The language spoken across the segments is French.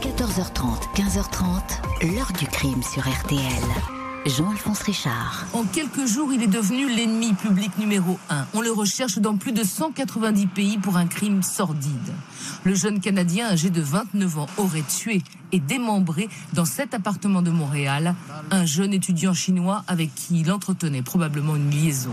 14h30, 15h30, l'heure du crime sur RTL. Jean-Alphonse Richard. En quelques jours, il est devenu l'ennemi public numéro un. On le recherche dans plus de 190 pays pour un crime sordide. Le jeune Canadien âgé de 29 ans aurait tué et démembré dans cet appartement de Montréal un jeune étudiant chinois avec qui il entretenait probablement une liaison.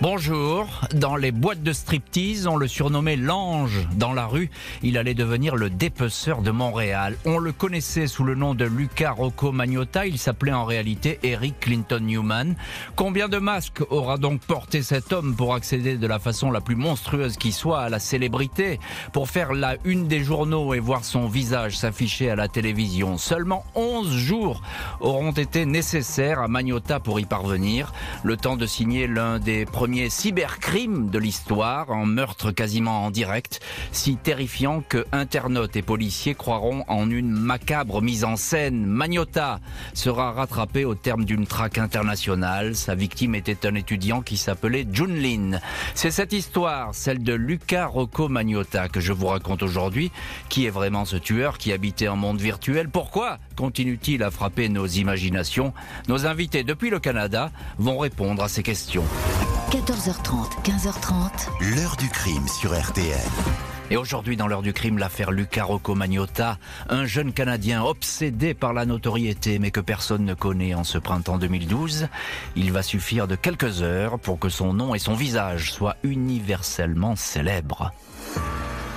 Bonjour. Dans les boîtes de striptease, on le surnommait l'ange. Dans la rue, il allait devenir le dépeceur de Montréal. On le connaissait sous le nom de Luca Rocco Magnotta. Il s'appelait en réalité Eric Clinton Newman. Combien de masques aura donc porté cet homme pour accéder de la façon la plus monstrueuse qui soit à la célébrité, pour faire la une des journaux et voir son visage s'afficher à la télévision? Seulement 11 jours auront été nécessaires à Magnotta pour y parvenir. Le temps de signer l'un des premiers premier cybercrime de l'histoire, un meurtre quasiment en direct, si terrifiant que internautes et policiers croiront en une macabre mise en scène. Magnota sera rattrapé au terme d'une traque internationale. Sa victime était un étudiant qui s'appelait Junlin. C'est cette histoire, celle de Luca Rocco Magnota, que je vous raconte aujourd'hui. Qui est vraiment ce tueur qui habitait un monde virtuel? Pourquoi continue-t-il à frapper nos imaginations? Nos invités depuis le Canada vont répondre à ces questions. 14h30, 15h30. L'heure du crime sur RTL. Et aujourd'hui, dans l'heure du crime, l'affaire Luca Rocco Magnotta, un jeune Canadien obsédé par la notoriété, mais que personne ne connaît en ce printemps 2012. Il va suffire de quelques heures pour que son nom et son visage soient universellement célèbres.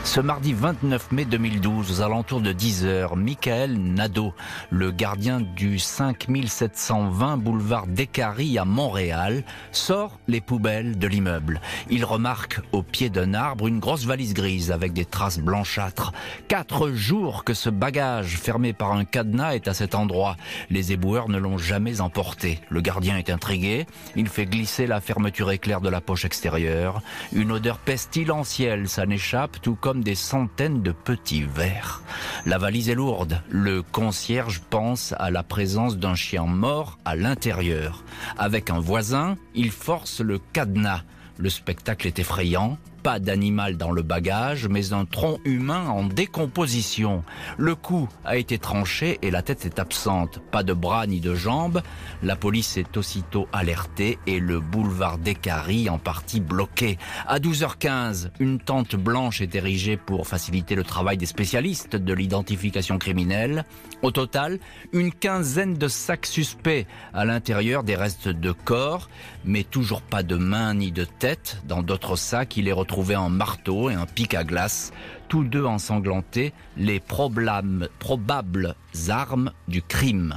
Ce mardi 29 mai 2012, aux alentours de 10h, Michael Nadeau, le gardien du 5720 boulevard Descaries à Montréal, sort les poubelles de l'immeuble. Il remarque au pied d'un arbre une grosse valise grise avec des traces blanchâtres. Quatre jours que ce bagage fermé par un cadenas est à cet endroit. Les éboueurs ne l'ont jamais emporté. Le gardien est intrigué. Il fait glisser la fermeture éclair de la poche extérieure. Une odeur pestilentielle s'en échappe, tout comme des centaines de petits verres. La valise est lourde. Le concierge pense à la présence d'un chien mort à l'intérieur. Avec un voisin, il force le cadenas. Le spectacle est effrayant pas d'animal dans le bagage, mais un tronc humain en décomposition. Le cou a été tranché et la tête est absente. Pas de bras ni de jambes. La police est aussitôt alertée et le boulevard d'Écarie en partie bloqué. À 12h15, une tente blanche est érigée pour faciliter le travail des spécialistes de l'identification criminelle. Au total, une quinzaine de sacs suspects à l'intérieur des restes de corps, mais toujours pas de main ni de tête. Dans d'autres sacs, il est retrouvé trouvé un marteau et un pic à glace, tous deux ensanglantés, les probables armes du crime.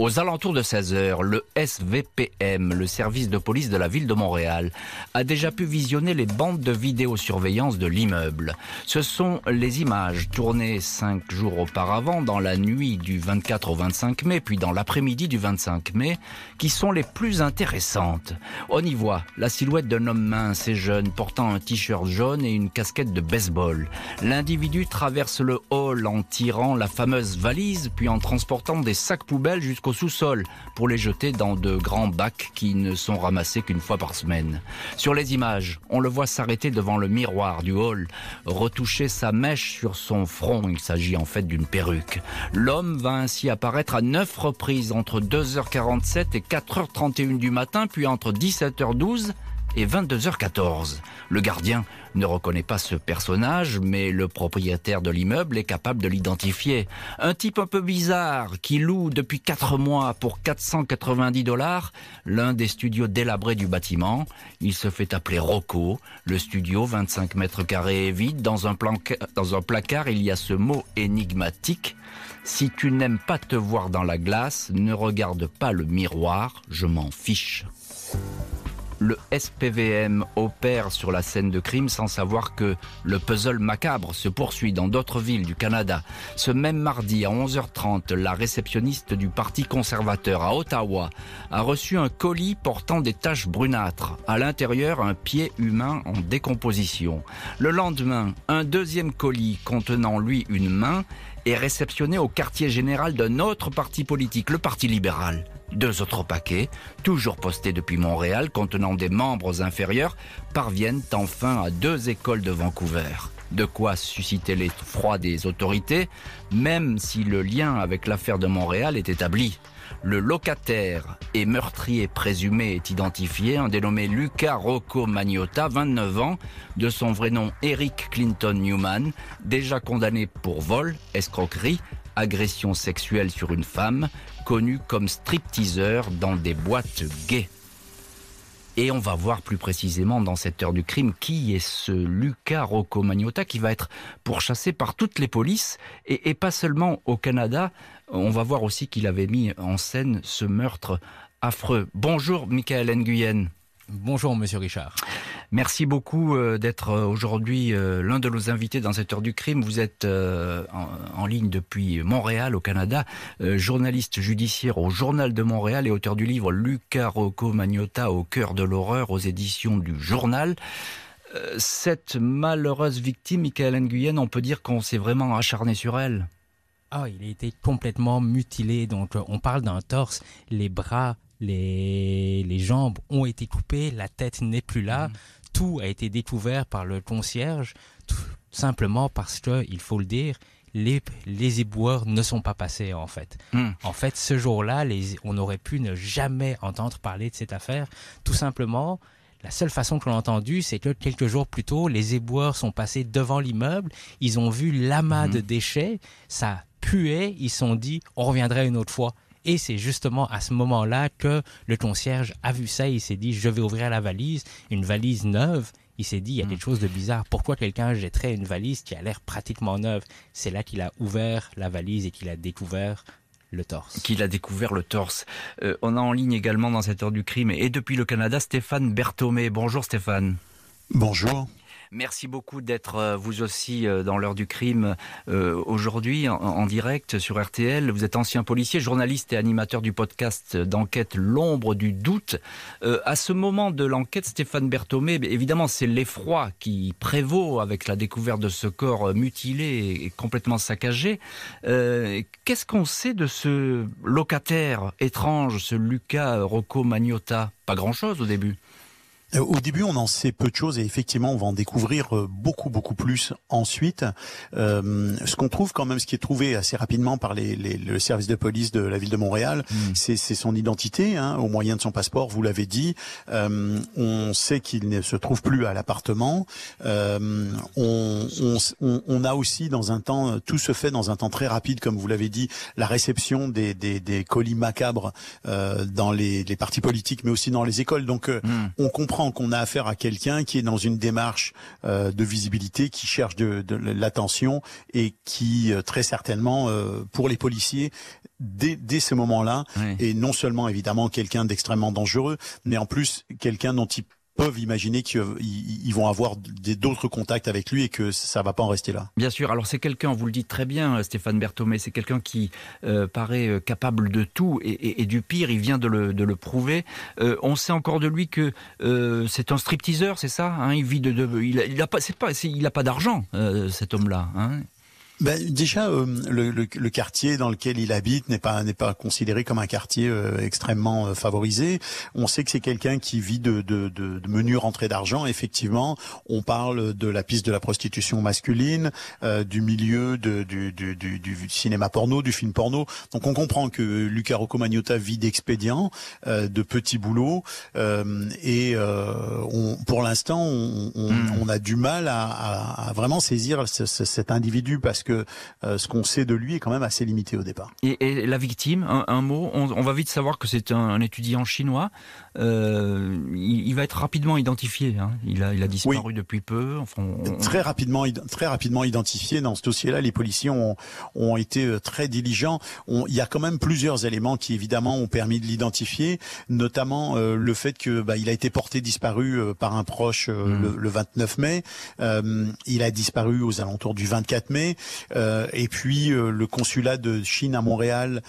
Aux alentours de 16 heures, le SVPM, le service de police de la ville de Montréal, a déjà pu visionner les bandes de vidéosurveillance de l'immeuble. Ce sont les images tournées cinq jours auparavant, dans la nuit du 24 au 25 mai, puis dans l'après-midi du 25 mai, qui sont les plus intéressantes. On y voit la silhouette d'un homme mince et jeune portant un t-shirt jaune et une casquette de baseball. L'individu traverse le hall en tirant la fameuse valise, puis en transportant des sacs poubelles jusqu'au au sous-sol pour les jeter dans de grands bacs qui ne sont ramassés qu'une fois par semaine. Sur les images, on le voit s'arrêter devant le miroir du hall, retoucher sa mèche sur son front. Il s'agit en fait d'une perruque. L'homme va ainsi apparaître à neuf reprises entre 2h47 et 4h31 du matin, puis entre 17h12 et 22h14. Le gardien ne reconnaît pas ce personnage, mais le propriétaire de l'immeuble est capable de l'identifier. Un type un peu bizarre qui loue depuis 4 mois pour 490 dollars l'un des studios délabrés du bâtiment. Il se fait appeler Rocco. Le studio, 25 mètres carrés, est vide. Dans un, dans un placard, il y a ce mot énigmatique. Si tu n'aimes pas te voir dans la glace, ne regarde pas le miroir, je m'en fiche le SPVM opère sur la scène de crime sans savoir que le puzzle macabre se poursuit dans d'autres villes du Canada. Ce même mardi à 11h30, la réceptionniste du Parti conservateur à Ottawa a reçu un colis portant des taches brunâtres. À l'intérieur, un pied humain en décomposition. Le lendemain, un deuxième colis contenant lui une main est réceptionné au quartier général d'un autre parti politique, le Parti libéral. Deux autres paquets, toujours postés depuis Montréal, contenant des membres inférieurs, parviennent enfin à deux écoles de Vancouver. De quoi susciter l'effroi des autorités, même si le lien avec l'affaire de Montréal est établi. Le locataire et meurtrier présumé est identifié, un dénommé Luca Rocco Magnotta, 29 ans, de son vrai nom Eric Clinton Newman, déjà condamné pour vol, escroquerie, agression sexuelle sur une femme, connu comme stripteaseur dans des boîtes gays. Et on va voir plus précisément dans cette heure du crime qui est ce Luca Rocco Magnotta qui va être pourchassé par toutes les polices et, et pas seulement au Canada. On va voir aussi qu'il avait mis en scène ce meurtre affreux. Bonjour Michael Nguyen. Bonjour Monsieur Richard. Merci beaucoup euh, d'être euh, aujourd'hui euh, l'un de nos invités dans cette heure du crime. Vous êtes en, ligne depuis Montréal, au Canada, journaliste judiciaire au Journal de Montréal et auteur du livre Luca Rocco Magnotta au cœur de l'horreur aux éditions du Journal. Cette malheureuse victime, Michael Nguyen, on peut dire qu'on s'est vraiment acharné sur elle. Ah, il a été complètement mutilé. Donc, on parle d'un torse, les bras, les, les jambes ont été coupées, la tête n'est plus là. Mm. Tout a été découvert par le concierge, tout simplement parce que, il faut le dire, les, les éboueurs ne sont pas passés en fait. Mm. En fait, ce jour-là, on aurait pu ne jamais entendre parler de cette affaire. Tout simplement, la seule façon que l'on a entendu, c'est que quelques jours plus tôt, les éboueurs sont passés devant l'immeuble, ils ont vu l'amas de mm. déchets, ça puait, ils se sont dit, on reviendrait une autre fois. Et c'est justement à ce moment-là que le concierge a vu ça. Il s'est dit, je vais ouvrir la valise, une valise neuve. Il s'est dit, il y a hmm. quelque chose de bizarre. Pourquoi quelqu'un jetterait une valise qui a l'air pratiquement neuve? C'est là qu'il a ouvert la valise et qu'il a découvert le torse. Qu'il a découvert le torse. Euh, on a en ligne également dans cette heure du crime et depuis le Canada Stéphane Berthomé. Bonjour Stéphane. Bonjour. Merci beaucoup d'être euh, vous aussi euh, dans l'heure du crime euh, aujourd'hui en, direct sur RTL. Vous êtes ancien policier, journaliste et animateur du podcast d'enquête L'ombre du doute. à ce moment de l'enquête, Stéphane Berthomé, évidemment, c'est l'effroi qui prévaut avec la découverte de ce corps mutilé et complètement saccagé. Qu'est-ce qu'on sait de ce locataire étrange, ce Luca Rocco Magnotta? Pas grand-chose au début. Euh, au début, on en sait peu de choses et effectivement, on va en découvrir euh, beaucoup, beaucoup plus ensuite. Euh, ce qu'on trouve quand même, ce qui est trouvé assez rapidement par les, les, le service de police de la ville de Montréal, hmm. c'est son identité hein, au moyen de son passeport. Vous l'avez dit. Euh, on sait qu'il ne se trouve plus à l'appartement. Euh, on, on, on, a aussi dans un temps, tout se fait dans un temps très rapide, comme vous l'avez dit, la réception des, des, des colis macabres euh, dans les, les, partis politiques, mais aussi dans les écoles. Donc, hmm. on comprend qu'on a affaire à quelqu'un qui est dans une démarche euh, de visibilité, qui cherche de, l'attention et qui euh, très certainement euh, pour les policiers dès, dès ce moment-là est non seulement évidemment quelqu'un d'extrêmement dangereux, mais en plus quelqu'un dont il peuvent imaginer qu'ils vont avoir d'autres contacts avec lui et que ça va pas en rester là. Bien sûr. Alors c'est quelqu'un, vous le dites très bien, Stéphane Berthomé, c'est quelqu'un qui euh, paraît euh, capable de tout et, du pire, il vient de le, prouver. Euh, on sait encore de lui que c'est un stripteaseur, c'est ça hein? Il vit de, il, a, il a pas, pas d'argent, cet homme-là. Hein? Ben, déjà, euh, le, le, le, quartier dans lequel il habite n'est pas n'est pas considéré comme un quartier euh, extrêmement euh, favorisé. On sait que c'est quelqu'un qui vit de, de, de, de menus rentrées d'argent. Effectivement, on parle de la piste de la prostitution masculine, du milieu de, du, du, du, du, cinéma porno, du film porno. Donc on comprend que Luca Rocco Magnotta vit d'expédients, de petits boulots, et on, pour l'instant, on, on, hmm. on, a du mal à, à, à vraiment saisir cet individu parce que euh, ce qu'on sait de lui est quand même assez limité au départ. Et, la victime, un, mot, on, va vite savoir que c'est un, étudiant chinois. Euh, il, va être rapidement identifié. Hein. Il, a, il a disparu depuis peu. Très rapidement, très rapidement identifié dans ce dossier-là. Les policiers ont, ont été euh, très diligents. il y a quand même plusieurs éléments qui évidemment ont permis de l'identifier, notamment le fait que bah, il a été porté disparu par un proche mmh. le, le, 29 mai. il a disparu aux alentours du 24 mai. Et puis le consulat de Chine à Montréal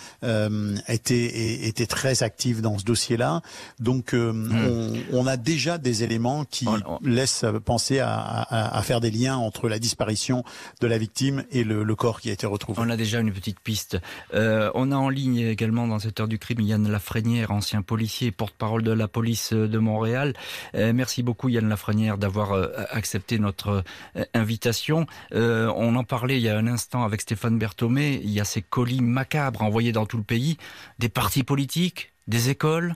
était était très actif dans ce dossier-là. Donc hmm. on, on, a déjà des éléments qui laissent penser à, à, à, faire des liens entre la disparition de la victime et le, le corps qui a été retrouvé. On a déjà une petite piste. on a en ligne également dans cette heure du crime Yann Lafrenière, ancien policier, porte-parole de la police de Montréal. Euh, merci beaucoup Yann Lafrenière d'avoir euh, accepté notre euh, invitation. on en parlait il y a un instant avec Stéphane Berthomé. Il y a ces colis macabres envoyés dans tout le pays, des partis politiques, des écoles.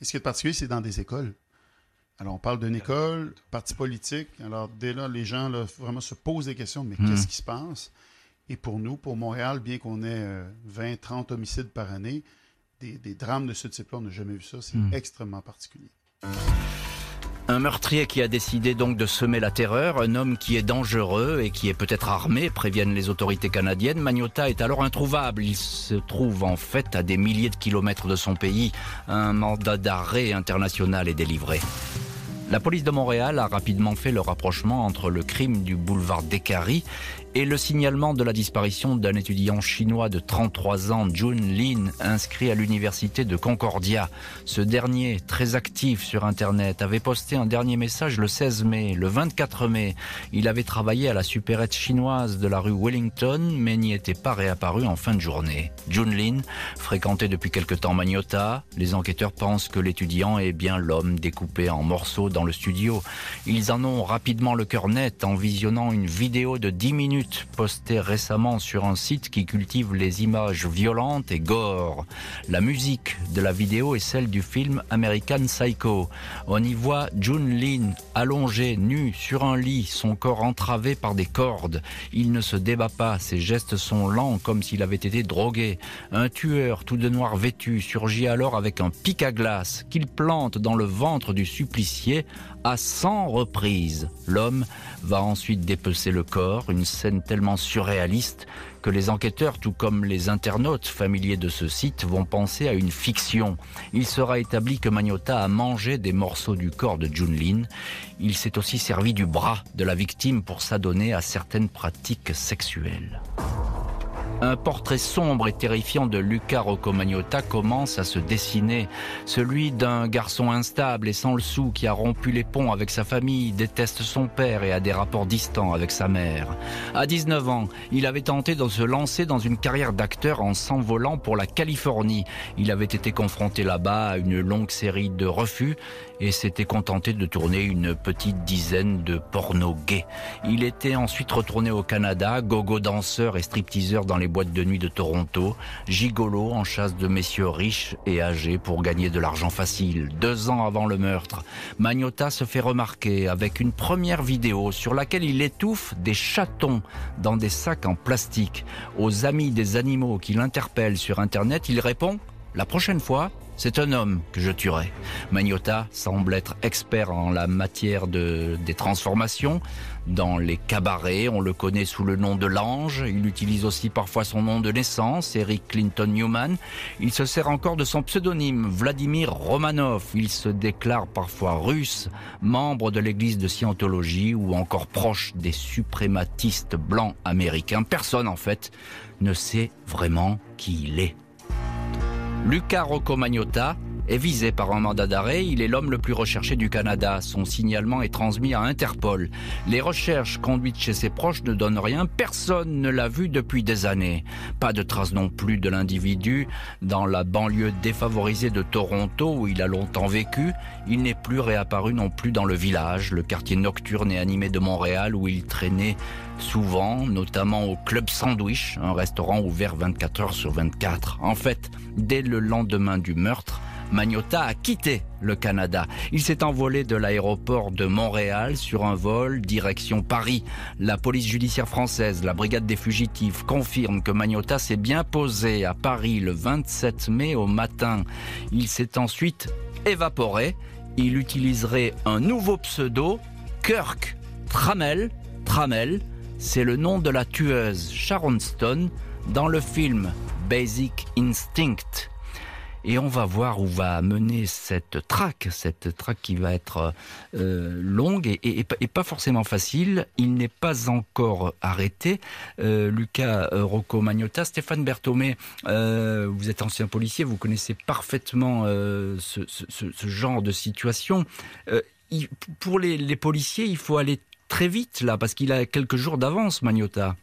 ce qui est particulier, c'est dans des écoles. Alors, on parle d'une école, parti politique. Alors, dès là, les gens là, vraiment se posent des questions, mais hmm. qu'est-ce qui se passe? Et pour nous, pour Montréal, bien qu'on ait 20, 30 homicides par année, des, drames de ce type-là, on n'a jamais vu ça. C'est hmm. extrêmement particulier. Un meurtrier qui a décidé donc de semer la terreur, un homme qui est dangereux et qui est peut-être armé, préviennent les autorités canadiennes. Magnota est alors introuvable. Il se trouve en fait à des milliers de kilomètres de son pays. Un mandat d'arrêt international est délivré. La police de Montréal a rapidement fait le rapprochement entre le crime du boulevard Descaries et le signalement de la disparition d'un étudiant chinois de 33 ans, Jun Lin, inscrit à l'université de Concordia. Ce dernier, très actif sur Internet, avait posté un dernier message le 16 mai. Le 24 mai, il avait travaillé à la supérette chinoise de la rue Wellington, mais n'y était pas réapparu en fin de journée. Jun Lin fréquentait depuis quelque temps Magnota. Les enquêteurs pensent que l'étudiant est bien l'homme découpé en morceaux dans le studio. Ils en ont rapidement le cœur net en visionnant une vidéo de 10 minutes posté récemment sur un site qui cultive les images violentes et gore. La musique de la vidéo est celle du film American Psycho. On y voit Jun Lin allongé, nu, sur un lit, son corps entravé par des cordes. Il ne se débat pas, ses gestes sont lents comme s'il avait été drogué. Un tueur tout de noir vêtu surgit alors avec un pic à glace qu'il plante dans le ventre du supplicié à 100 reprises. L'homme va ensuite dépecer le corps, une scène tellement surréaliste que les enquêteurs, tout comme les internautes familiers de ce site, vont penser à une fiction. Il sera établi que Magnota a mangé des morceaux du corps de Junlin. Il s'est aussi servi du bras de la victime pour s'adonner à certaines pratiques sexuelles. Un portrait sombre et terrifiant de Luca Rocco Magnotta commence à se dessiner. Celui d'un garçon instable et sans le sou qui a rompu les ponts avec sa famille, déteste son père et a des rapports distants avec sa mère. À 19 ans, il avait tenté de se lancer dans une carrière d'acteur en s'envolant pour la Californie. Il avait été confronté là-bas à une longue série de refus et s'était contenté de tourner une petite dizaine de pornos gays. Il était ensuite retourné au Canada, gogo danseur et stripteaseur dans les boîtes de nuit de Toronto, gigolo en chasse de messieurs riches et âgés pour gagner de l'argent facile. Deux ans avant le meurtre, Magnota se fait remarquer avec une première vidéo sur laquelle il étouffe des chatons dans des sacs en plastique. Aux amis des animaux qui l'interpellent sur Internet, il répond La prochaine fois, c'est un homme que je tuerai. Magnota semble être expert en la matière de, des transformations. Dans les cabarets, on le connaît sous le nom de l'ange. Il utilise aussi parfois son nom de naissance, Eric Clinton Newman. Il se sert encore de son pseudonyme, Vladimir Romanov. Il se déclare parfois russe, membre de l'église de Scientologie ou encore proche des suprématistes blancs américains. Personne, en fait, ne sait vraiment qui il est. Luca Rocco Magnotta est visé par un mandat d'arrêt. Il est l'homme le plus recherché du Canada. Son signalement est transmis à Interpol. Les recherches conduites chez ses proches ne donnent rien. Personne ne l'a vu depuis des années. Pas de traces non plus de l'individu. Dans la banlieue défavorisée de Toronto, où il a longtemps vécu, il n'est plus réapparu non plus dans le village, le quartier nocturne et animé de Montréal, où il traînait souvent, notamment au Club Sandwich, un restaurant ouvert 24 heures sur 24. En fait, dès le lendemain du meurtre, Magnota a quitté le Canada. Il s'est envolé de l'aéroport de Montréal sur un vol direction Paris. La police judiciaire française, la brigade des fugitifs, confirme que Magnota s'est bien posé à Paris le 27 mai au matin. Il s'est ensuite évaporé. Il utiliserait un nouveau pseudo, Kirk Tramel. Tramel, c'est le nom de la tueuse Sharon Stone dans le film Basic Instinct. Et on va voir où va mener cette traque, cette traque qui va être euh, longue et, pas forcément facile. Il n'est pas encore arrêté. Euh, Lucas euh, Rocco Magnotta, Stéphane Berthomé, euh, vous êtes ancien policier, vous connaissez parfaitement ce, genre de situation. Pour les, les policiers, il faut aller très vite là, parce qu'il a quelques jours d'avance, Magnotta.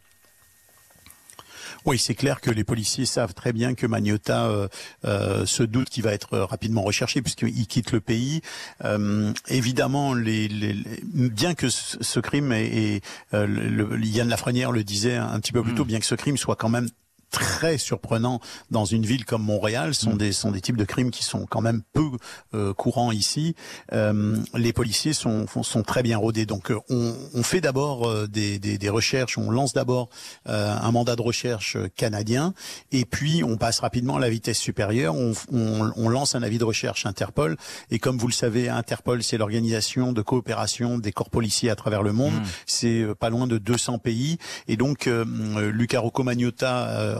Oui, c'est clair que les policiers savent très bien que Magnota euh, euh, se doute qu'il va être rapidement recherché puisqu'il quitte le pays. Euh, évidemment, les, les, bien que ce, ce crime et, et euh, le, Yann Lafrenière le disait un petit peu plus tôt, mmh. bien que ce crime soit quand même très surprenant dans une ville comme Montréal sont mmh. des sont des types de crimes qui sont quand même peu euh, courants ici. Euh, les policiers sont sont très bien rodés. Donc euh, on, on fait d'abord euh, des, des, des, recherches, on lance d'abord euh, un mandat de recherche canadien et puis on passe rapidement à la vitesse supérieure. On, on, on, lance un avis de recherche Interpol et comme vous le savez, Interpol c'est l'organisation de coopération des corps policiers à travers le monde. Mmh. C'est pas loin de 200 pays et donc Luca Rocco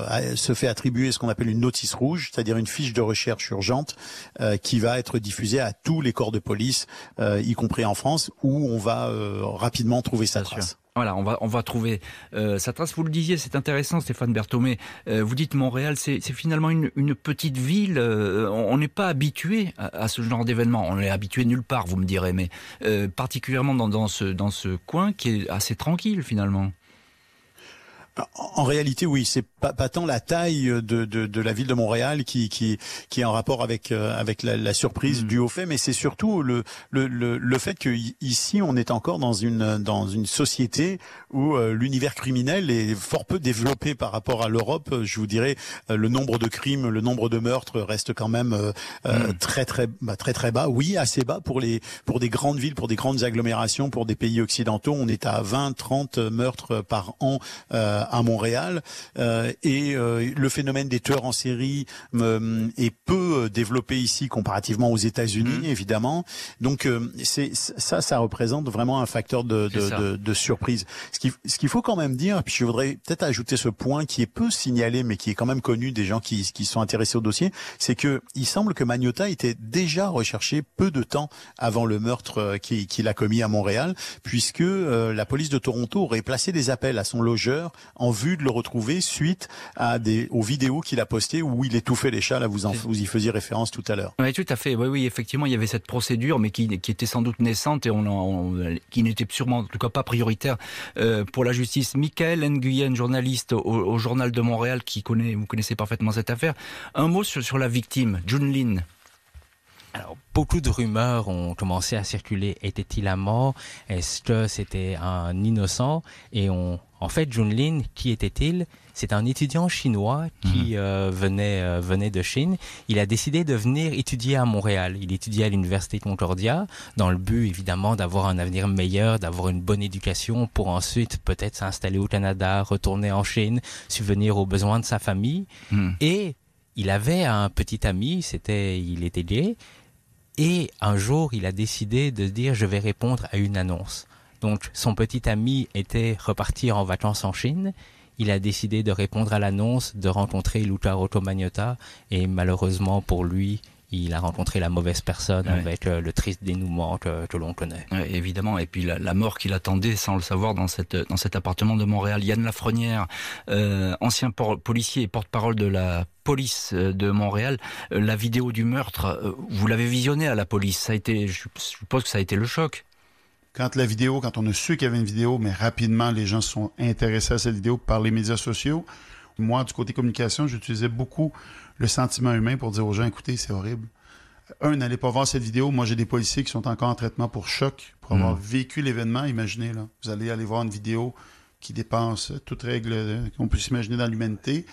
Magnotta se fait attribuer ce qu'on appelle une notice rouge, c'est-à-dire une fiche de recherche urgente euh, qui va être diffusée à tous les corps de police, euh, y compris en France, où on va euh, rapidement trouver sa trace. Sûr. Voilà, on va on va trouver euh, sa trace. Vous le disiez, c'est intéressant, Stéphane Berthomé. Euh, vous dites Montréal, c'est finalement une, une, petite ville. Euh, on n'est pas habitué à, à, ce genre d'événement. On est habitué nulle part, vous me direz, mais euh, particulièrement dans, dans ce dans ce coin qui est assez tranquille finalement. En réalité, oui, c'est pas, pas tant la taille de, de, de, la ville de Montréal qui, qui, qui est en rapport avec, euh, avec la, la surprise mmh. du au fait, mais c'est surtout le, le, le, le fait que ici on est encore dans une, dans une société où euh, l'univers criminel est fort peu développé par rapport à l'Europe. Je vous dirais, euh, le nombre de crimes, le nombre de meurtres reste quand même euh, mmh. très très bah, très très bas. Oui, assez bas pour les pour des grandes villes, pour des grandes agglomérations, pour des pays occidentaux. On est à 20, 30 meurtres par an à Montréal euh, et euh, le phénomène des tueurs en série euh, est peu développé ici comparativement aux États-Unis mmh. évidemment. Donc c'est ça, ça représente vraiment un facteur de, de, de, de surprise. Ce qu'il ce qu'il faut quand même dire, puis je voudrais peut-être ajouter ce point qui est peu signalé mais qui est quand même connu des gens qui, qui sont intéressés au dossier, c'est que il semble que Magnota était déjà recherché peu de temps avant le meurtre qu'il qui a commis à Montréal, puisque euh, la police de Toronto aurait placé des appels à son logeur en vue de le retrouver suite à des, aux vidéos qu'il a postées où il étouffait les chats. Là, vous, en, vous y faisiez référence tout à l'heure. Oui, tout à fait. Oui, oui, effectivement, il y avait cette procédure, mais qui, qui était sans doute naissante et on, on qui n'était sûrement, en tout cas, pas prioritaire euh, pour la justice. Michael Nguyen, journaliste au, au, Journal de Montréal, qui connaît, vous connaissez parfaitement cette affaire. Un mot sur, sur la victime, Junlin. Alors, beaucoup de rumeurs ont commencé à circuler. Était-il à mort? Est-ce que c'était un innocent? Et on, en fait, Junlin, qui était-il? C'est un étudiant chinois qui mmh. euh, venait euh, venait de Chine. Il a décidé de venir étudier à Montréal. Il étudiait à l'université Concordia dans le but évidemment d'avoir un avenir meilleur, d'avoir une bonne éducation pour ensuite peut-être s'installer au Canada, retourner en Chine, subvenir aux besoins de sa famille. Mmh. Et il avait un petit ami, c'était il était gay et un jour, il a décidé de dire je vais répondre à une annonce. Donc son petit ami était reparti en vacances en Chine. Il a décidé de répondre à l'annonce, de rencontrer Luca Rotomagnota et malheureusement pour lui, il a rencontré la mauvaise personne ouais. avec euh, le triste dénouement que, que l'on connaît. Ouais, évidemment, et puis la, la mort qu'il attendait sans le savoir dans, cette, dans cet appartement de Montréal. Yann Lafrenière, euh, ancien policier et porte-parole de la police euh, de Montréal, euh, la vidéo du meurtre, vous l'avez visionné à la police. Ça a été, je suppose que ça a été le choc. Quand la vidéo, quand on a su qu'il y avait une vidéo, mais rapidement les gens se sont intéressés à cette vidéo par les médias sociaux. Moi, du côté communication, j'utilisais beaucoup le sentiment humain pour dire aux gens, écoutez, c'est horrible. Un, n'allez pas voir cette vidéo. Moi, j'ai des policiers qui sont encore en traitement pour choc, pour avoir mmh. vécu l'événement. Imaginez, là, vous allez aller voir une vidéo qui dépasse toute règle qu'on puisse imaginer dans l'humanité.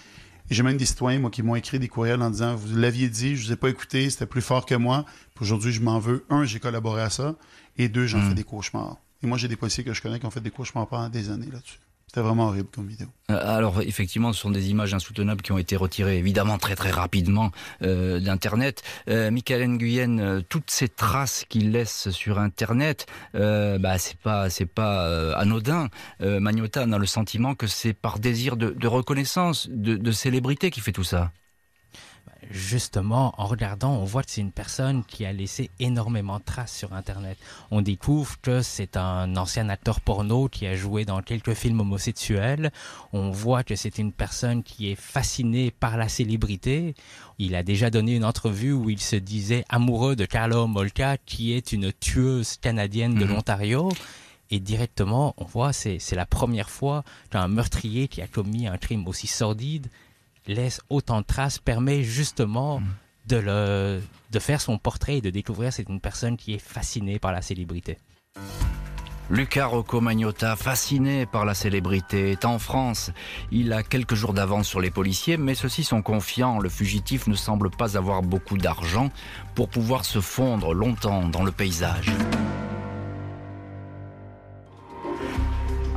Et j'ai même des citoyens, moi, qui m'ont écrit des courriels en disant, vous l'aviez dit, je vous ai pas écouté, c'était plus fort que moi. Aujourd'hui, je m'en veux. Un, j'ai collaboré à ça. Et deux, j'en mmh. fais des cauchemars. Et moi, j'ai des policiers que je connais qui ont fait des cauchemars pendant des années là-dessus. C'était vraiment horrible comme vidéo. Euh, alors effectivement, ce sont des images insoutenables qui ont été retirées évidemment très très rapidement euh, d'Internet. Euh, Michael Nguyen, toutes ces traces qu'il laisse sur Internet, bah c'est pas c'est pas anodin. Magnota a le sentiment que c'est par désir de, de reconnaissance, de, de célébrité qui fait tout ça. Justement, en regardant, on voit que c'est une personne qui a laissé énormément de traces sur Internet. On découvre que c'est un ancien acteur porno qui a joué dans quelques films homosexuels. On voit que c'est une personne qui est fascinée par la célébrité. Il a déjà donné une entrevue où il se disait amoureux de Carla Molka, qui est une tueuse canadienne de Mhm. l'Ontario. Et directement, on voit, c'est c'est la première fois qu'un meurtrier qui a commis un crime aussi sordide laisse autant de traces, permet justement de, le, de faire son portrait et de découvrir c'est une personne qui est fascinée par la célébrité. Luca Rocco Magnotta, fasciné par la célébrité, est en France. Il a quelques jours d'avance sur les policiers, mais ceux-ci sont confiants. Le fugitif ne semble pas avoir beaucoup d'argent pour pouvoir se fondre longtemps dans le paysage.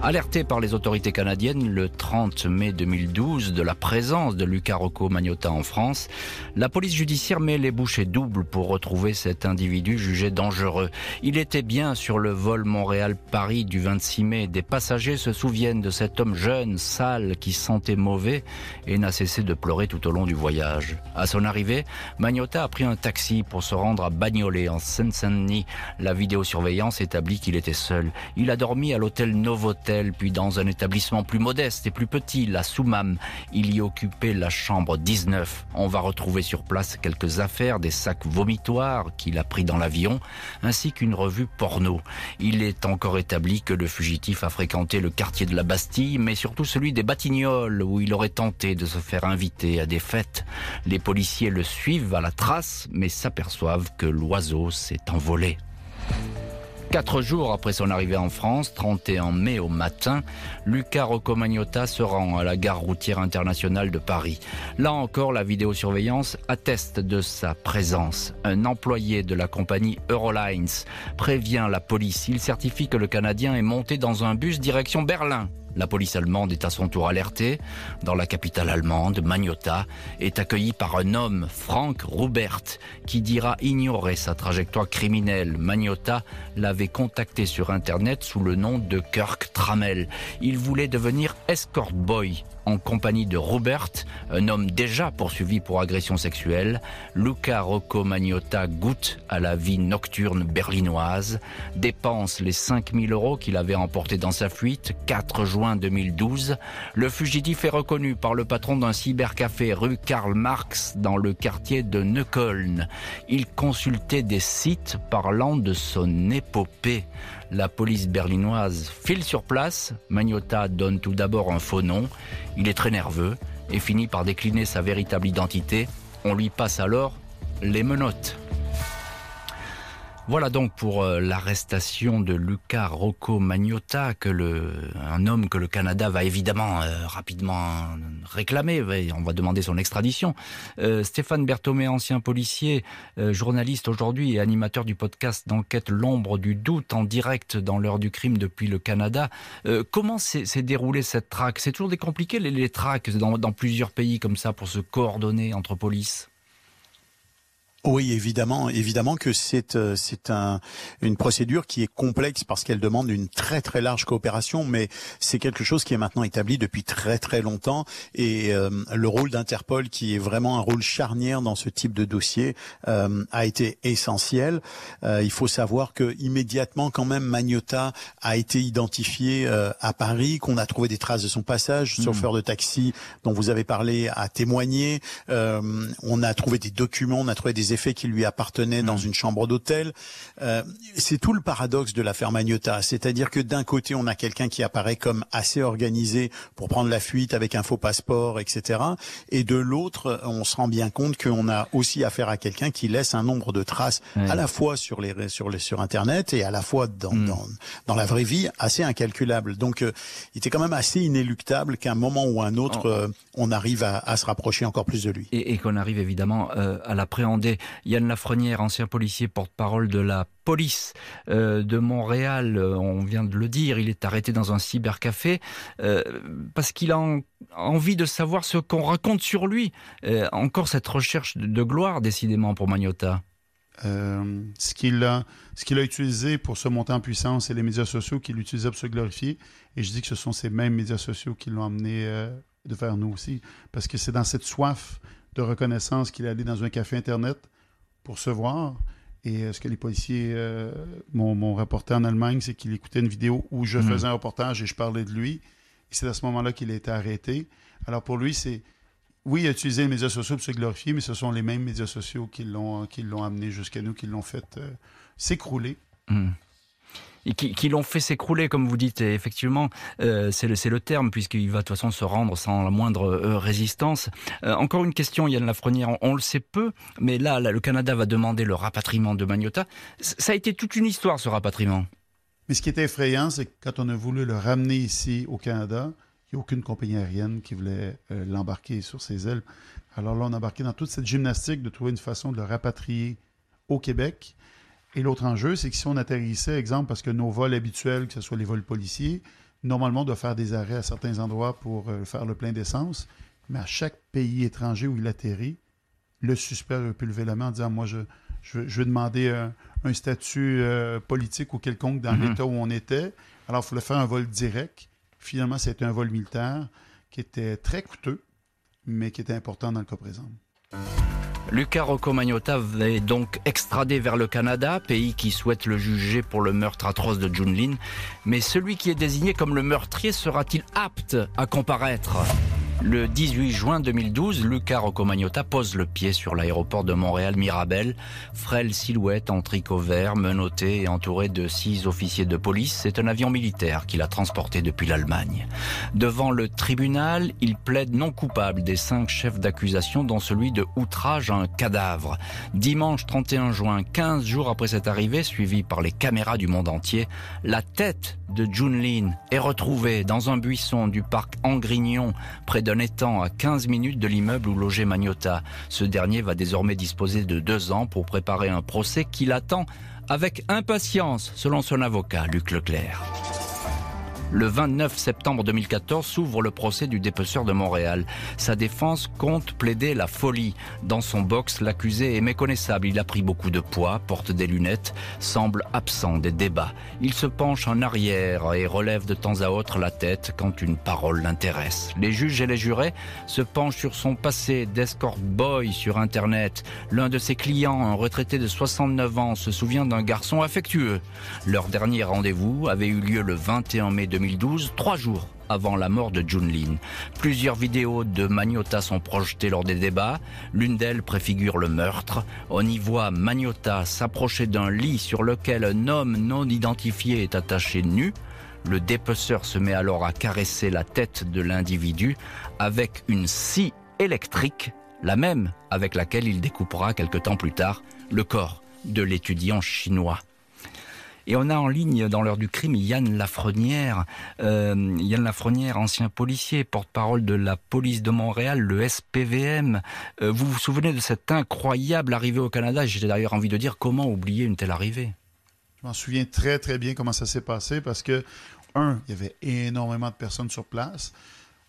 Alerté par les autorités canadiennes le 30 mai 2012 de la présence de Luca Rocco Magnotta en France, la police judiciaire met les bouchées doubles pour retrouver cet individu jugé dangereux. Il était bien sur le vol Montréal-Paris du 26 mai. Des passagers se souviennent de cet homme jeune, sale, qui sentait mauvais et n'a cessé de pleurer tout au long du voyage. À son arrivée, Magnotta a pris un taxi pour se rendre à Bagnolet, en Seine-Saint-Denis. La vidéosurveillance établit qu'il était seul. Il a dormi à l'hôtel Novotel, puis dans un établissement plus modeste et plus petit, la Soumam. Il y occupait la chambre 19. On va retrouver sur place quelques affaires, des sacs vomitoires qu'il a pris dans l'avion, ainsi qu'une revue porno. Il est encore établi que le fugitif a fréquenté le quartier de la Bastille, mais surtout celui des Batignolles, où il aurait tenté de se faire inviter à des fêtes. Les policiers le suivent à la trace, mais s'aperçoivent que l'oiseau s'est envolé. Quatre jours après son arrivée en France, 31 mai au matin, Luca Rocco Magnotta se rend à la gare routière internationale de Paris. Là encore, la vidéosurveillance atteste de sa présence. Un employé de la compagnie Eurolines prévient la police. Il certifie que le Canadien est monté dans un bus direction Berlin. La police allemande est à son tour alertée. Dans la capitale allemande, Magnotta est accueilli par un homme, Frank Rubert, qui dira ignorer sa trajectoire criminelle. Magnotta l'avait contacté sur Internet sous le nom de Kirk Trammell. Il voulait devenir escort boy en compagnie de Rubert, un homme déjà poursuivi pour agression sexuelle. Luca Rocco Magnotta goûte à la vie nocturne berlinoise, dépense les 5000 euros qu'il avait emportés dans sa fuite, 4 juin 2012. Le fugitif est reconnu par le patron d'un cybercafé rue Karl Marx dans le quartier de Neukölln. Il consultait des sites parlant de son épopée. La police berlinoise file sur place. Magnotta donne tout d'abord un faux nom. Il est très nerveux et finit par décliner sa véritable identité. On lui passe alors les menottes. Voilà donc pour euh, l'arrestation de Luca Rocco Magnotta, que le, un homme que le Canada va évidemment euh, rapidement réclamer. On va demander son extradition. Euh, Stéphane Berthomé, ancien policier, euh, journaliste aujourd'hui et animateur du podcast d'enquête L'ombre du doute en direct dans l'heure du crime depuis le Canada. Euh, comment s'est déroulée cette traque? C'est toujours des compliqués les, les traques dans, dans plusieurs pays comme ça pour se coordonner entre polices? Oui, évidemment, évidemment que c'est euh, c'est un, une procédure qui est complexe parce qu'elle demande une très très large coopération, mais c'est quelque chose qui est maintenant établi depuis très très longtemps et euh, le rôle d'Interpol, qui est vraiment un rôle charnière dans ce type de dossier, euh, a été essentiel. Euh, il faut savoir que immédiatement, quand même, Magnotta a été identifié euh, à Paris, qu'on a trouvé des traces de son passage, Mhm. chauffeur de taxi dont vous avez parlé a témoigné. Euh, on a trouvé des documents, on a trouvé des effets qui lui appartenaient dans une chambre d'hôtel. Euh, c'est tout le paradoxe de l'affaire Magnotta, c'est-à-dire que d'un côté on a quelqu'un qui apparaît comme assez organisé pour prendre la fuite avec un faux passeport, etc. Et de l'autre, on se rend bien compte qu'on a aussi affaire à quelqu'un qui laisse un nombre de traces Ouais. à la fois sur les sur les sur Internet et à la fois dans Mm. dans, dans la vraie vie assez incalculable. Donc euh, il était quand même assez inéluctable qu'à un moment ou un autre Oh. euh, on arrive à, à se rapprocher encore plus de lui. et, et qu'on arrive évidemment euh, à l'appréhender. Yann Lafrenière, ancien policier porte-parole de la police euh, de Montréal, euh, on vient de le dire, il est arrêté dans un cybercafé euh, parce qu'il a en- envie de savoir ce qu'on raconte sur lui. Encore cette recherche de, gloire, décidément, pour Magnotta. Euh, ce qu'il a, a utilisé pour se monter en puissance, c'est les médias sociaux qu'il utilisait pour se glorifier. Et je dis que ce sont ces mêmes médias sociaux qui l'ont amené de vers nous aussi. Parce que c'est dans cette soif de reconnaissance qu'il est allé dans un café Internet pour se voir. Et euh, ce que les policiers euh, m'ont rapporté en Allemagne, c'est qu'il écoutait une vidéo où je Mhm. faisais un reportage et je parlais de lui. Et c'est à ce moment-là qu'il a été arrêté. Alors pour lui, c'est. Oui, il a utilisé les médias sociaux pour se glorifier, mais ce sont les mêmes médias sociaux qui l'ont qui l'ont amené jusqu'à nous, qui l'ont fait euh, s'écrouler. Hmm. Qui, l'ont fait s'écrouler, comme vous dites. Et effectivement, euh, c'est le, le terme, puisqu'il va de toute façon se rendre sans la moindre euh, résistance. Euh, encore une question, Yann Lafrenière, on, on le sait peu, mais là, le Canada va demander le rapatriement de Magnota. Ça a été toute une histoire, ce rapatriement. Mais ce qui est effrayant, c'est que quand on a voulu le ramener ici au Canada, il n'y a aucune compagnie aérienne qui voulait l'embarquer sur ses ailes. Alors là, on a embarqué dans toute cette gymnastique de trouver une façon de le rapatrier au Québec. Et l'autre enjeu, c'est que si on atterrissait, exemple, parce que nos vols habituels, que ce soit les vols policiers, normalement, on doit faire des arrêts à certains endroits pour euh, faire le plein d'essence. Mais à chaque pays étranger où il atterrit, le suspect aurait pu lever la main en disant Moi, je, je, veux demander un, un statut euh, politique ou quelconque dans Mhm. l'État où on était. Alors, il fallait faire un vol direct. Finalement, c'était un vol militaire qui était très coûteux, mais qui était important dans le cas présent. Lucas Rocco Magnotta est donc extradé vers le Canada, pays qui souhaite le juger pour le meurtre atroce de Junlin. Mais celui qui est désigné comme le meurtrier sera-t-il apte à comparaître? Le 18 juin 2012, Lucas Rocco Magnotta pose le pied sur l'aéroport de Montréal-Mirabel. Frêle silhouette en tricot vert, menotté et entouré de six officiers de police. C'est un avion militaire qui l'a transporté depuis l'Allemagne. Devant le tribunal, il plaide non coupable des cinq chefs d'accusation, dont celui de outrage à un cadavre. Dimanche 31 juin, 15 jours après cette arrivée, suivie par les caméras du monde entier, la tête de Junlin est retrouvée dans un buisson du parc Angrignon, près d'un étang à 15 minutes de l'immeuble où logeait Magnota. Ce dernier va désormais disposer de deux ans pour préparer un procès qu'il attend avec impatience, selon son avocat, Luc Leclerc. Le 29 septembre 2014 s'ouvre le procès du dépeceur de Montréal. Sa défense compte plaider la folie. Dans son box, l'accusé est méconnaissable. Il a pris beaucoup de poids, porte des lunettes, semble absent des débats. Il se penche en arrière et relève de temps à autre la tête quand une parole l'intéresse. Les juges et les jurés se penchent sur son passé d'escort boy sur Internet. L'un de ses clients, un retraité de 69 ans, se souvient d'un garçon affectueux. Leur dernier rendez-vous avait eu lieu le 21 mai 2012, trois jours avant la mort de Junlin. Plusieurs vidéos de Magnota sont projetées lors des débats. L'une d'elles préfigure le meurtre. On y voit Magnota s'approcher d'un lit sur lequel un homme non identifié est attaché nu. Le dépeceur se met alors à caresser la tête de l'individu avec une scie électrique, la même avec laquelle il découpera quelque temps plus tard le corps de l'étudiant chinois. Et on a en ligne dans l'heure du crime Yann Lafrenière. Euh, Yann Lafrenière, ancien policier, porte-parole de la police de Montréal, le SPVM. Euh, vous vous souvenez de cette incroyable arrivée au Canada? J'ai d'ailleurs envie de dire comment oublier une telle arrivée? Je m'en souviens très, très bien comment ça s'est passé parce que, un, il y avait énormément de personnes sur place.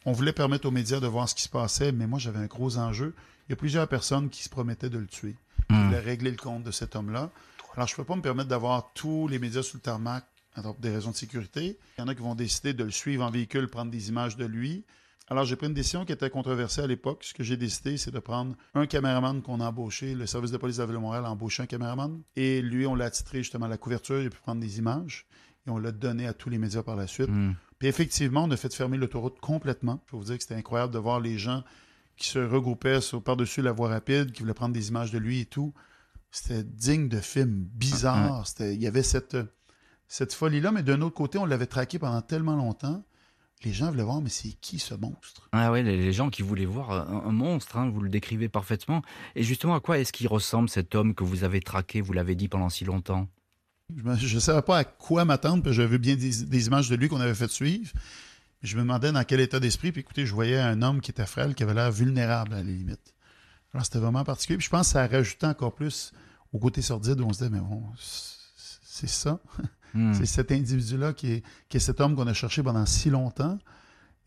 On voulait permettre aux médias de voir ce qui se passait, mais moi, j'avais un gros enjeu. Il y a plusieurs personnes qui se promettaient de le tuer. Ils Hmm. voulaient régler le compte de cet homme-là. Alors, je ne peux pas me permettre d'avoir tous les médias sous le tarmac pour des raisons de sécurité. Il y en a qui vont décider de le suivre en véhicule, prendre des images de lui. Alors, j'ai pris une décision qui était controversée à l'époque. Ce que j'ai décidé, c'est de prendre un caméraman qu'on a embauché. Le service de police de la Ville de Montréal a embauché un caméraman. Et lui, on l'a attitré justement à la couverture. Il a pu prendre des images. Et on l'a donné à tous les médias par la suite. Hmm. Puis effectivement, on a fait fermer l'autoroute complètement. Je peux vous dire que c'était incroyable de voir les gens qui se regroupaient par-dessus la voie rapide, qui voulaient prendre des images de lui et tout. C'était digne de film, bizarre. C'était, il y avait cette, cette folie-là, mais d'un autre côté, on l'avait traqué pendant tellement longtemps. Les gens voulaient voir, mais c'est qui ce monstre? Ah ouais, les gens qui voulaient voir un, un monstre, hein, vous le décrivez parfaitement. Et justement, à quoi est-ce qu'il ressemble cet homme que vous avez traqué, vous l'avez dit pendant si longtemps? Je ne savais pas à quoi m'attendre, puis j'avais bien des, des images de lui qu'on avait fait suivre. Je me demandais dans quel état d'esprit. Puis écoutez, je voyais un homme qui était frêle, qui avait l'air vulnérable à la limite. Alors c'était vraiment particulier. Puis je pense que ça rajoutait encore plus au côté sordide où on se disait, mais bon, c'est ça. Hmm. C'est cet individu-là qui est, qui est cet homme qu'on a cherché pendant si longtemps.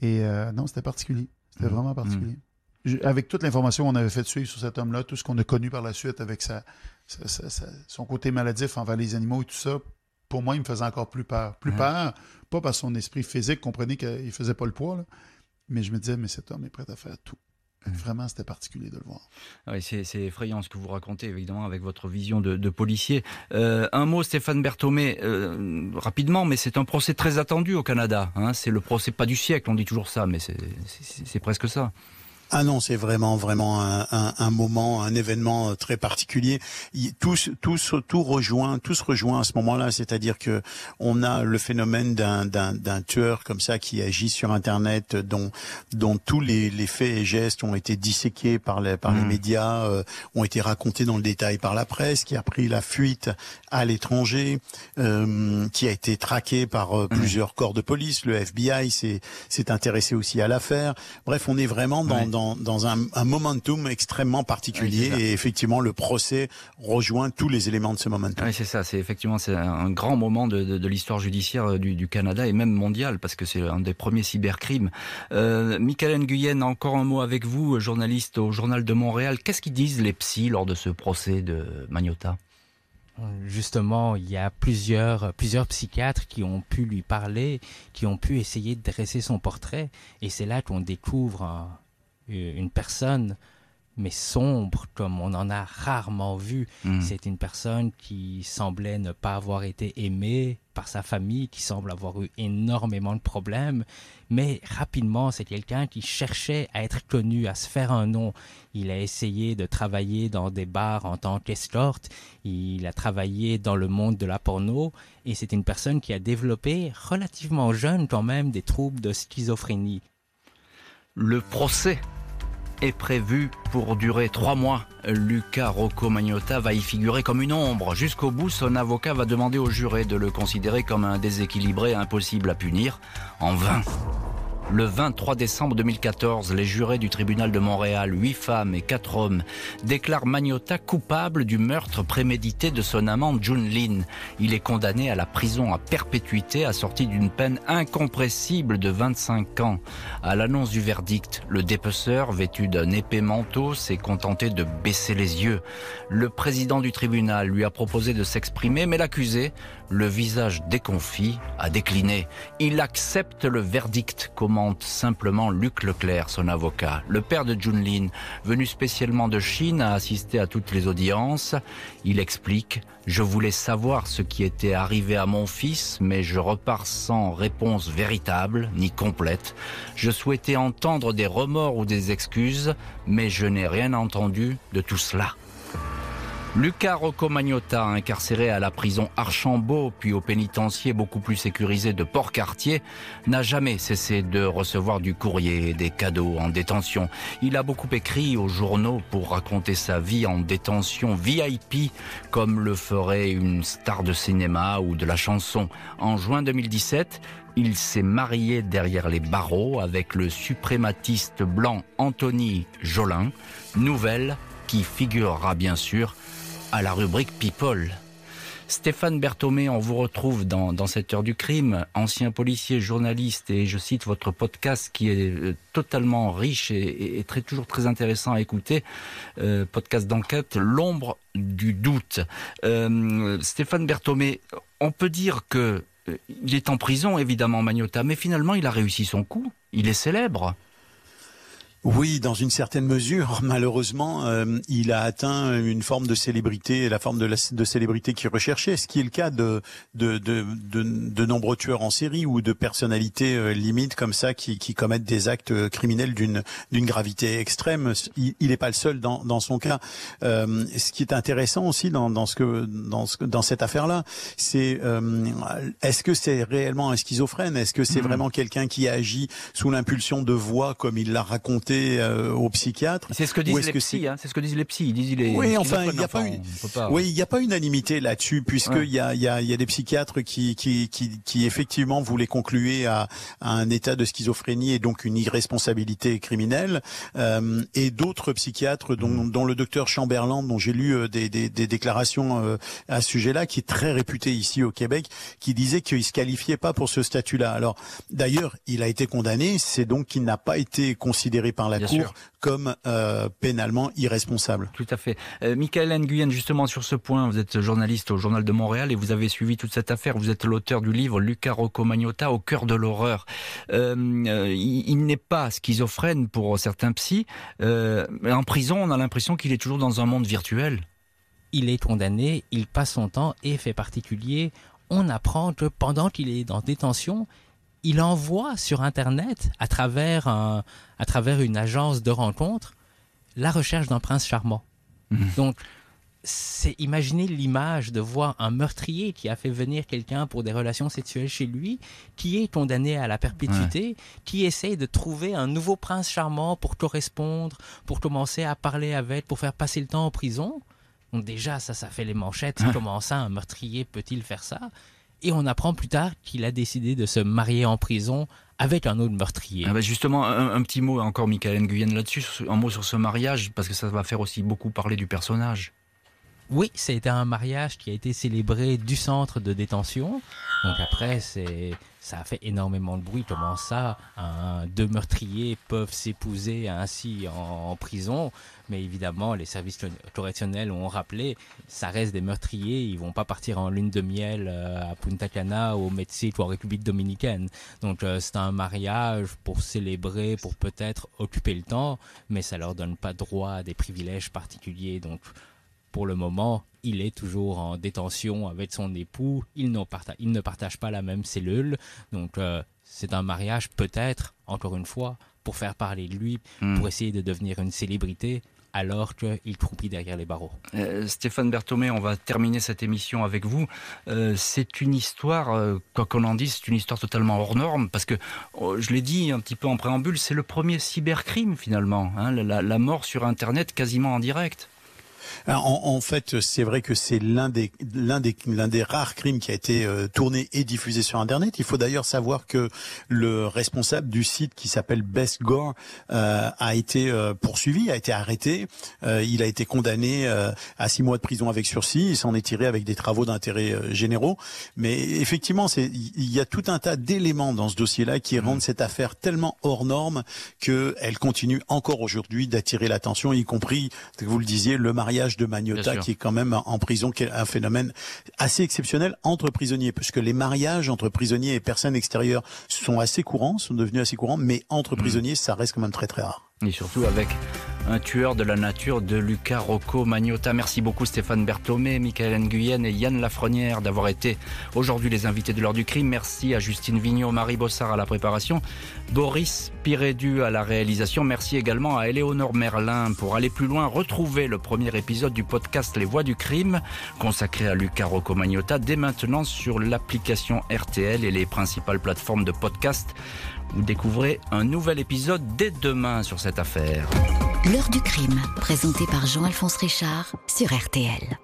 Et euh, non, c'était particulier. C'était Mhm. vraiment particulier. Je- Avec toute l'information qu'on avait fait suivre sur cet homme-là, tout ce qu'on a connu par la suite avec sa, sa- sa- sa- son côté maladif envers les animaux et tout ça, pour moi, il me faisait encore plus peur. Plus peur, pas par son esprit physique, comprenez qu'il faisait pas le poids, là, mais je me disais, mais cet homme est prêt à faire tout. Vraiment, c'était particulier de le voir. Oui, c'est effrayant ce que vous racontez, évidemment, avec votre vision de, de policier. Euh, un mot, Stéphane Berthomé, euh, rapidement, mais c'est un procès très attendu au Canada. Hein. c'est le procès pas du siècle, on dit toujours ça, mais c'est presque ça. Ah non, c'est vraiment vraiment un, un, un, moment, un événement euh, très particulier. Tous, tous, tout rejoint, tous rejoint à ce moment-là. C'est-à-dire que on a le phénomène d'un tueur comme ça qui agit sur Internet, dont dont tous les, les faits et gestes ont été disséqués par les par les mmh. médias, euh, ont été racontés dans le détail par la presse, qui a pris la fuite à l'étranger, euh, qui a été traqué par euh, mmh. plusieurs corps de police. Le FBI s'est s'est intéressé aussi à l'affaire. Bref, on est vraiment dans dans, un, momentum extrêmement particulier et effectivement le procès rejoint tous les éléments de ce momentum. Oui, c'est ça, c'est effectivement c'est un grand moment de, l'histoire judiciaire euh, du, Canada et même mondial parce que c'est un des premiers cybercrimes. Euh, Michael Nguyen, encore un mot avec vous, journaliste au Journal de Montréal. Qu'est-ce qu'ils disent les psys lors de ce procès de Magnota? Justement, il y a plusieurs, plusieurs psychiatres qui ont pu lui parler, qui ont pu essayer de dresser son portrait. Et c'est là qu'on découvre euh, une personne mais sombre comme on en a rarement vu. Hmm. C'est une personne qui semblait ne pas avoir été aimée par sa famille, qui semble avoir eu énormément de problèmes, mais rapidement c'est quelqu'un qui cherchait à être connu, à se faire un nom. Il a essayé de travailler dans des bars en tant qu'escorte, il a travaillé dans le monde de la porno, et c'est une personne qui a développé relativement jeune quand même des troubles de schizophrénie. Le procès est prévu pour durer trois mois. Luca Rocco Magnotta va y figurer comme une ombre. Jusqu'au bout, son avocat va demander au juré de le considérer comme un déséquilibré impossible à punir. En vain. Le 23 décembre 2014, les jurés du tribunal de Montréal, huit femmes et quatre hommes, déclarent Magnota coupable du meurtre prémédité de son amante June Lin. Il est condamné à la prison à perpétuité assorti d'une peine incompressible de 25 ans. À l'annonce du verdict, le dépeceur, vêtu d'un épais manteau, s'est contenté de baisser les yeux. Le président du tribunal lui a proposé de s'exprimer, mais l'accusé, le visage déconfit, a décliné. Il accepte le verdict, simplement Luc Leclerc, son avocat. Le père de Junlin, venu spécialement de Chine, a assisté à toutes les audiences. Il explique Je voulais savoir ce qui était arrivé à mon fils, mais je repars sans réponse véritable ni complète. Je souhaitais entendre des remords ou des excuses, mais je n'ai rien entendu de tout cela. Luca Rocco Magnotta, incarcéré à la prison Archambault, puis au pénitencier beaucoup plus sécurisé de Port-Cartier, n'a jamais cessé de recevoir du courrier et des cadeaux en détention. Il a beaucoup écrit aux journaux pour raconter sa vie en détention VIP, comme le ferait une star de cinéma ou de la chanson. En juin 2017, il s'est marié derrière les barreaux avec le suprématiste blanc Anthony Jolin, nouvelle qui figurera bien sûr à la rubrique People. Stéphane Berthomé, on vous retrouve dans, cette heure du crime, ancien policier, journaliste, et je cite votre podcast qui est euh, totalement riche et, très, toujours très intéressant à écouter, euh, podcast d'enquête, L'ombre du doute. Euh, Stéphane Berthomé, on peut dire que il est en prison, évidemment, Magnota, mais finalement, il a réussi son coup. Il est célèbre. Oui, dans une certaine mesure, malheureusement, euh, il a atteint une forme de célébrité, la forme de, la, de célébrité qu'il recherchait, ce qui est le cas de de, de, de, nombreux tueurs en série ou de personnalités euh, limites comme ça qui, qui commettent des actes euh, criminels d'une d'une gravité extrême. Il n'est pas le seul dans, dans son cas. Euh, ce qui est intéressant aussi dans, dans ce que dans ce dans cette affaire-là, c'est est-ce que c'est réellement un schizophrène? Est-ce que c'est mmh. vraiment quelqu'un qui agit sous l'impulsion de voix comme il l'a raconté euh, au psychiatre. C'est ce que disent les psys. Hein, c'est ce que disent les psys. Ils disent les. Oui, enfin, il n'y a pas, une... oui, il n'y a pas unanimité là-dessus puisqu'il il y a, y, a, y a des psychiatres qui, qui, qui, qui effectivement voulaient concluer à, à, un état de schizophrénie et donc une irresponsabilité criminelle, euh, et d'autres psychiatres dont, dont, le docteur Chamberlain, dont j'ai lu euh, des, des, des, déclarations euh, à ce sujet-là, qui est très réputé ici au Québec, qui disait qu'il se qualifiait pas pour ce statut-là. Alors d'ailleurs, il a été condamné, c'est donc qu'il n'a pas été considéré par la Bien Cour sûr. comme euh, pénalement irresponsable. Tout à fait. Euh, Michael Nguyen, justement sur ce point, vous êtes journaliste au Journal de Montréal et vous avez suivi toute cette affaire. Vous êtes l'auteur du livre Luca Rocco Magnotta au cœur de l'horreur. Euh, euh, il, il n'est pas schizophrène pour certains psys. Euh, mais en prison, on a l'impression qu'il est toujours dans un monde virtuel. il est condamné, il passe son temps et fait particulier, on apprend que pendant qu'il est en détention, il envoie sur Internet, à travers, un- à travers une agence de rencontre, la recherche d'un prince charmant. Mhm. Donc, c'est imaginer l'image de voir un meurtrier qui a fait venir quelqu'un pour des relations sexuelles chez lui, qui est condamné à la perpétuité, qui essaye de trouver un nouveau prince charmant pour correspondre, pour commencer à parler avec, pour faire passer le temps en prison. Donc déjà, ça, ça fait les manchettes. Comment ça, un meurtrier peut-il faire ça? Et on apprend plus tard qu'il a décidé de se marier en prison avec un autre meurtrier. Ah bah justement, un, un petit mot encore, Michael Nguyen, là-dessus, un mot sur ce mariage, parce que ça va faire aussi beaucoup parler du personnage. Oui, c'était un mariage qui a été célébré du centre de détention. Donc après, c'est ça a fait énormément de bruit. Comment ça, deux meurtriers peuvent s'épouser ainsi en, en prison? Mais évidemment, les services correctionnels ont rappelé, ça reste des meurtriers. Ils vont pas partir en lune de miel euh, à Punta Cana, au Mexique ou en République dominicaine. Donc euh, c'est un mariage pour célébrer, pour peut-être occuper le temps, mais ça leur donne pas droit à des privilèges particuliers. Donc pour le moment, il est toujours en détention avec son époux. Ils, parta- ils ne partagent pas la même cellule. Donc, euh, c'est un mariage peut-être, encore une fois, pour faire parler de lui, Hmm. pour essayer de devenir une célébrité, alors qu'il croupit derrière les barreaux. Euh, Stéphane Berthomé, on va terminer cette émission avec vous. Euh, c'est une histoire, euh, quoi qu'on en dise, c'est une histoire totalement hors norme, parce que, oh, je l'ai dit un petit peu en préambule, c'est le premier cybercrime finalement, hein, la, la mort sur Internet quasiment en direct. En, en fait, c'est vrai que c'est l'un des l'un des l'un des rares crimes qui a été euh, tourné et diffusé sur Internet. Il faut d'ailleurs savoir que le responsable du site qui s'appelle Best Gore euh, a été euh, poursuivi, a été arrêté. Euh, il a été condamné euh, à six mois de prison avec sursis. Il s'en est tiré avec des travaux d'intérêt euh, généraux. Mais effectivement, c'est il y a tout un tas d'éléments dans ce dossier-là qui rendent cette affaire tellement hors norme que elle continue encore aujourd'hui d'attirer l'attention, y compris, vous le disiez, le mariage de Magnota qui est quand même en prison, qui est un phénomène assez exceptionnel entre prisonniers, puisque les mariages entre prisonniers et personnes extérieures sont assez courants, sont devenus assez courants, mais entre Mm. prisonniers, ça reste quand même très très rare. Et surtout avec un tueur de la nature de Luca Rocco Magnotta. Merci beaucoup Stéphane Berthomé, Michael Nguyen et Yann Lafrenière d'avoir été aujourd'hui les invités de l'heure du crime. Merci à Justine Vignot, Marie Bossard à la préparation, Boris Pirédu à la réalisation. Merci également à Éléonore Merlin. Pour aller plus loin, retrouvez le premier épisode du podcast Les Voix du crime consacré à Luca Rocco Magnotta dès maintenant sur l'application RTL et les principales plateformes de podcast. Vous découvrez un nouvel épisode dès demain sur cette affaire. L'heure du crime, présenté par Jean-Alphonse Richard sur RTL.